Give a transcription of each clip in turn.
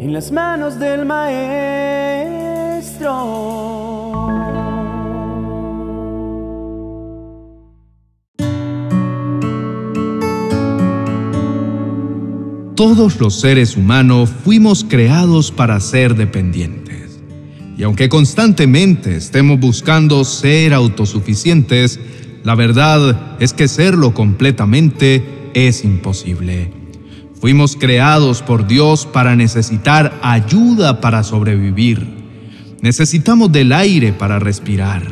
en las manos del Maestro. Todos los seres humanos fuimos creados para ser dependientes. Y aunque constantemente estemos buscando ser autosuficientes, la verdad es que serlo completamente es imposible. Fuimos creados por Dios para necesitar ayuda para sobrevivir. Necesitamos del aire para respirar.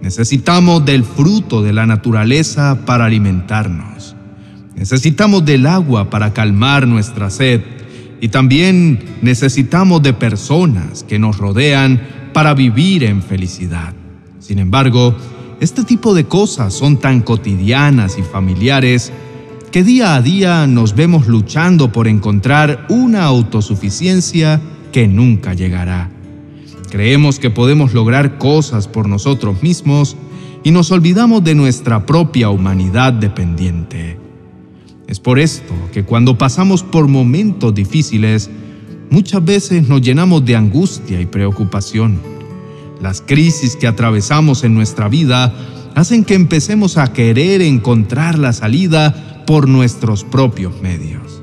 Necesitamos del fruto de la naturaleza para alimentarnos. Necesitamos del agua para calmar nuestra sed y también necesitamos de personas que nos rodean para vivir en felicidad. Sin embargo, este tipo de cosas son tan cotidianas y familiares que día a día nos vemos luchando por encontrar una autosuficiencia que nunca llegará. Creemos que podemos lograr cosas por nosotros mismos y nos olvidamos de nuestra propia humanidad dependiente. Es por esto que cuando pasamos por momentos difíciles, muchas veces nos llenamos de angustia y preocupación. Las crisis que atravesamos en nuestra vida hacen que empecemos a querer encontrar la salida por nuestros propios medios.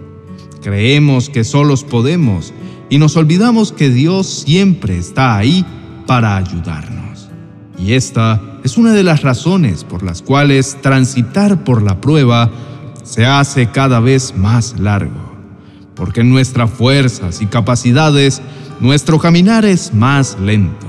Creemos que solos podemos y nos olvidamos que Dios siempre está ahí para ayudarnos. Y esta es una de las razones por las cuales transitar por la prueba se hace cada vez más largo, porque en nuestras fuerzas y capacidades nuestro caminar es más lento.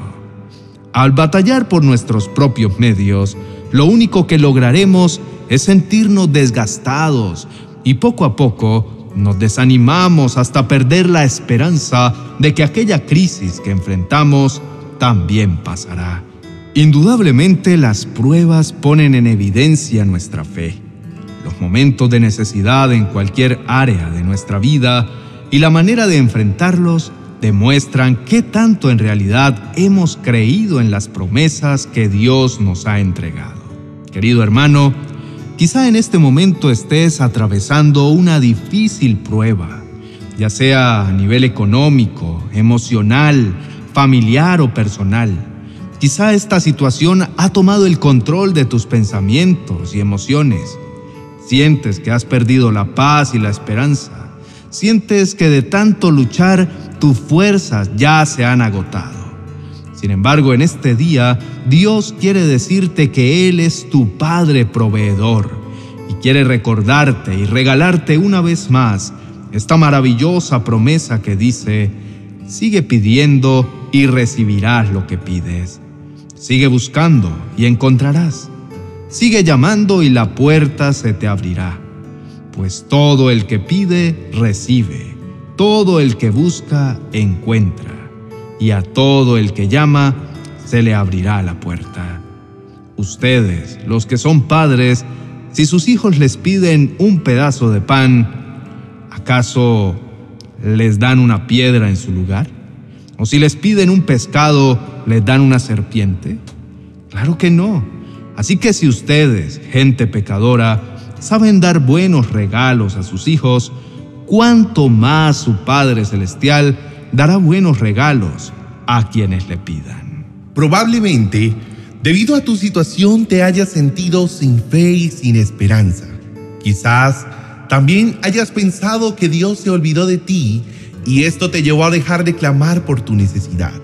Al batallar por nuestros propios medios, lo único que lograremos es sentirnos desgastados y poco a poco nos desanimamos hasta perder la esperanza de que aquella crisis que enfrentamos también pasará. Indudablemente las pruebas ponen en evidencia nuestra fe los momentos de necesidad en cualquier área de nuestra vida y la manera de enfrentarlos demuestran qué tanto en realidad hemos creído en las promesas que Dios nos ha entregado. Querido hermano, quizá en este momento estés atravesando una difícil prueba, ya sea a nivel económico, emocional, familiar o personal. Quizá esta situación ha tomado el control de tus pensamientos y emociones Sientes que has perdido la paz y la esperanza. Sientes que de tanto luchar tus fuerzas ya se han agotado. Sin embargo, en este día, Dios quiere decirte que Él es tu Padre proveedor y quiere recordarte y regalarte una vez más esta maravillosa promesa que dice, sigue pidiendo y recibirás lo que pides. Sigue buscando y encontrarás. Sigue llamando y la puerta se te abrirá. Pues todo el que pide, recibe. Todo el que busca, encuentra. Y a todo el que llama, se le abrirá la puerta. Ustedes, los que son padres, si sus hijos les piden un pedazo de pan, ¿acaso les dan una piedra en su lugar? ¿O si les piden un pescado, les dan una serpiente? Claro que no. Así que si ustedes, gente pecadora, saben dar buenos regalos a sus hijos, cuánto más su Padre Celestial dará buenos regalos a quienes le pidan. Probablemente, debido a tu situación, te hayas sentido sin fe y sin esperanza. Quizás también hayas pensado que Dios se olvidó de ti y esto te llevó a dejar de clamar por tu necesidad.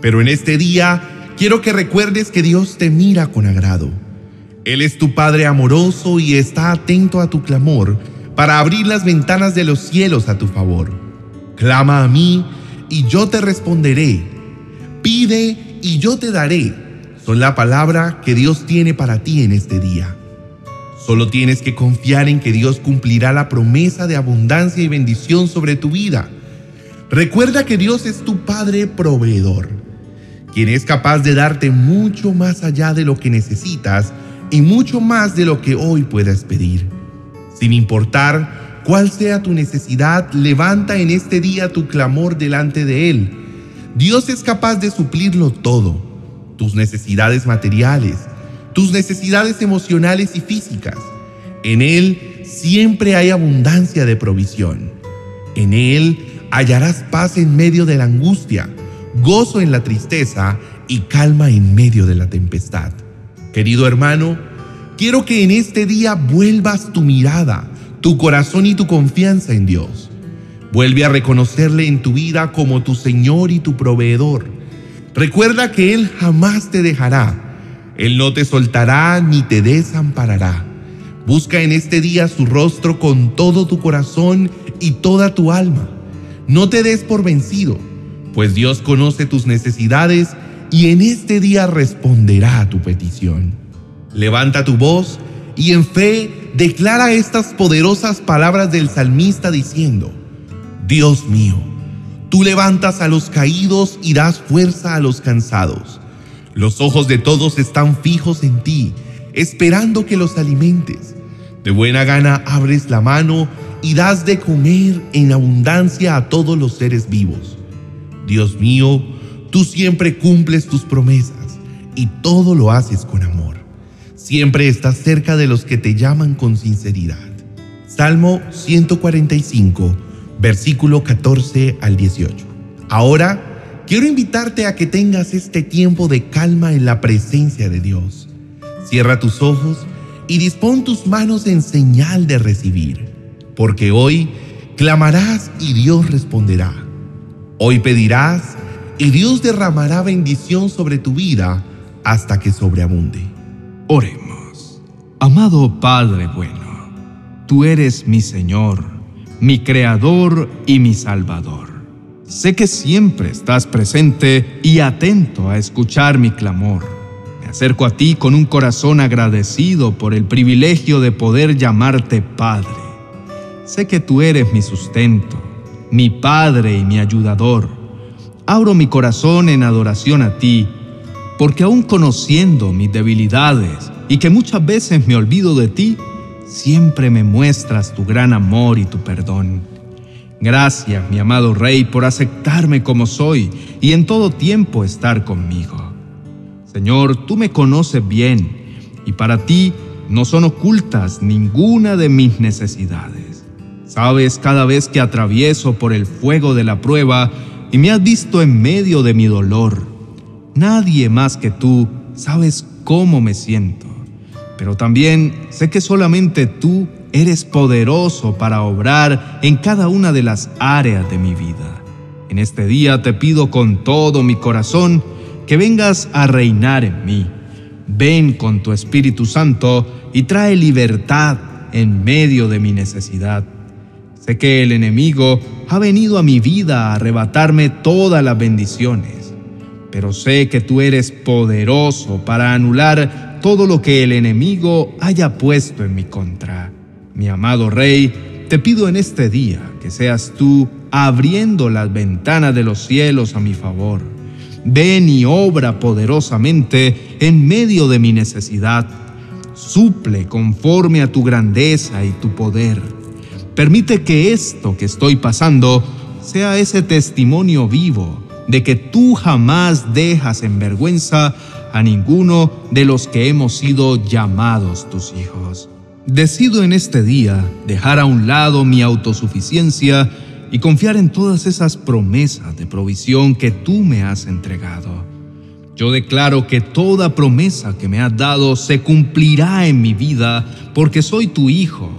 Pero en este día, quiero que recuerdes que Dios te mira con agrado. Él es tu Padre amoroso y está atento a tu clamor para abrir las ventanas de los cielos a tu favor. Clama a mí y yo te responderé. Pide y yo te daré. Son la palabra que Dios tiene para ti en este día. Solo tienes que confiar en que Dios cumplirá la promesa de abundancia y bendición sobre tu vida. Recuerda que Dios es tu Padre proveedor quien es capaz de darte mucho más allá de lo que necesitas y mucho más de lo que hoy puedas pedir. Sin importar cuál sea tu necesidad, levanta en este día tu clamor delante de Él. Dios es capaz de suplirlo todo, tus necesidades materiales, tus necesidades emocionales y físicas. En Él siempre hay abundancia de provisión. En Él hallarás paz en medio de la angustia, gozo en la tristeza y calma en medio de la tempestad. Querido hermano, quiero que en este día vuelvas tu mirada, tu corazón y tu confianza en Dios. Vuelve a reconocerle en tu vida como tu Señor y tu proveedor. Recuerda que Él jamás te dejará. Él no te soltará ni te desamparará. Busca en este día su rostro con todo tu corazón y toda tu alma. No te des por vencido, pues Dios conoce tus necesidades y en este día responderá a tu petición. Levanta tu voz y en fe declara estas poderosas palabras del salmista diciendo, Dios mío, tú levantas a los caídos y das fuerza a los cansados. Los ojos de todos están fijos en ti, esperando que los alimentes. De buena gana abres la mano y das de comer en abundancia a todos los seres vivos. Dios mío, tú siempre cumples tus promesas y todo lo haces con amor. Siempre estás cerca de los que te llaman con sinceridad. Salmo 145, versículo 14 al 18. Ahora, quiero invitarte a que tengas este tiempo de calma en la presencia de Dios. Cierra tus ojos y dispón tus manos en señal de recibir porque hoy clamarás y Dios responderá. Hoy pedirás y Dios derramará bendición sobre tu vida hasta que sobreabunde. Oremos. Amado Padre bueno, tú eres mi Señor, mi Creador y mi Salvador. Sé que siempre estás presente y atento a escuchar mi clamor. Me acerco a ti con un corazón agradecido por el privilegio de poder llamarte Padre Sé que tú eres mi sustento, mi Padre y mi ayudador. Abro mi corazón en adoración a ti, porque aún conociendo mis debilidades y que muchas veces me olvido de ti, siempre me muestras tu gran amor y tu perdón. Gracias, mi amado Rey, por aceptarme como soy y en todo tiempo estar conmigo. Señor, tú me conoces bien y para ti no son ocultas ninguna de mis necesidades. Sabes cada vez que atravieso por el fuego de la prueba y me has visto en medio de mi dolor. Nadie más que tú sabes cómo me siento, pero también sé que solamente tú eres poderoso para obrar en cada una de las áreas de mi vida. En este día te pido con todo mi corazón que vengas a reinar en mí. Ven con tu Espíritu Santo y trae libertad en medio de mi necesidad. Sé que el enemigo ha venido a mi vida a arrebatarme todas las bendiciones, pero sé que tú eres poderoso para anular todo lo que el enemigo haya puesto en mi contra. Mi amado Rey, te pido en este día que seas tú abriendo las ventanas de los cielos a mi favor. Ven y obra poderosamente en medio de mi necesidad. Suple conforme a tu grandeza y tu poder Permite que esto que estoy pasando sea ese testimonio vivo de que tú jamás dejas en vergüenza a ninguno de los que hemos sido llamados tus hijos. Decido en este día dejar a un lado mi autosuficiencia y confiar en todas esas promesas de provisión que tú me has entregado. Yo declaro que toda promesa que me has dado se cumplirá en mi vida porque soy tu hijo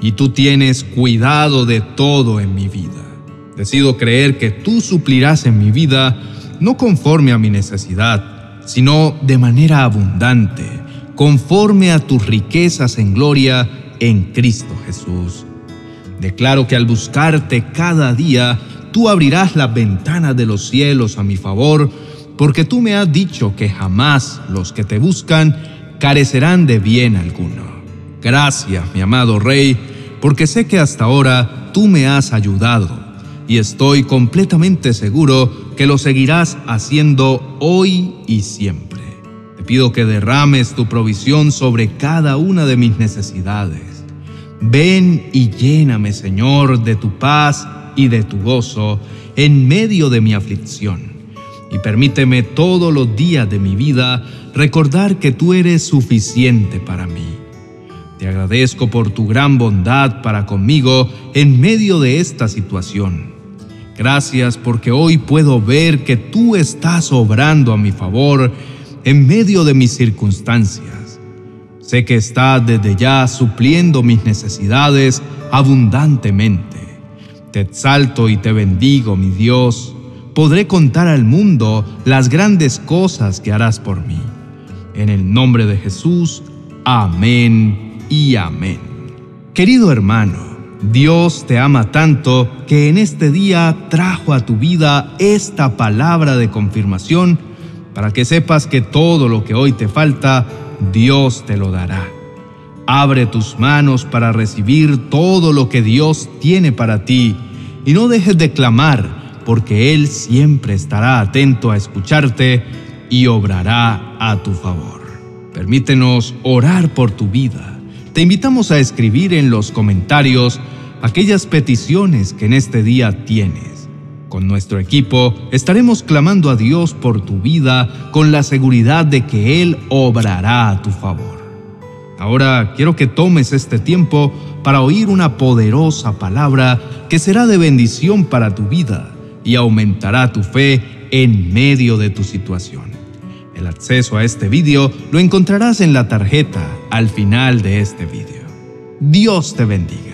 y tú tienes cuidado de todo en mi vida. Decido creer que tú suplirás en mi vida no conforme a mi necesidad, sino de manera abundante, conforme a tus riquezas en gloria en Cristo Jesús. Declaro que al buscarte cada día, tú abrirás las ventanas de los cielos a mi favor, porque tú me has dicho que jamás los que te buscan carecerán de bien alguno. Gracias, mi amado Rey, porque sé que hasta ahora tú me has ayudado y estoy completamente seguro que lo seguirás haciendo hoy y siempre. Te pido que derrames tu provisión sobre cada una de mis necesidades. Ven y lléname, Señor, de tu paz y de tu gozo en medio de mi aflicción. Y permíteme todos los días de mi vida recordar que tú eres suficiente para mí te agradezco por tu gran bondad para conmigo en medio de esta situación. Gracias porque hoy puedo ver que tú estás obrando a mi favor en medio de mis circunstancias. Sé que estás desde ya supliendo mis necesidades abundantemente. Te exalto y te bendigo, mi Dios. Podré contar al mundo las grandes cosas que harás por mí. En el nombre de Jesús, amén y amén. Querido hermano, Dios te ama tanto que en este día trajo a tu vida esta palabra de confirmación para que sepas que todo lo que hoy te falta, Dios te lo dará. Abre tus manos para recibir todo lo que Dios tiene para ti y no dejes de clamar, porque Él siempre estará atento a escucharte y obrará a tu favor. Permítenos orar por tu vida. Te invitamos a escribir en los comentarios aquellas peticiones que en este día tienes. Con nuestro equipo estaremos clamando a Dios por tu vida con la seguridad de que Él obrará a tu favor. Ahora quiero que tomes este tiempo para oír una poderosa palabra que será de bendición para tu vida y aumentará tu fe en medio de tu situación. El acceso a este vídeo lo encontrarás en la tarjeta al final de este vídeo. Dios te bendiga.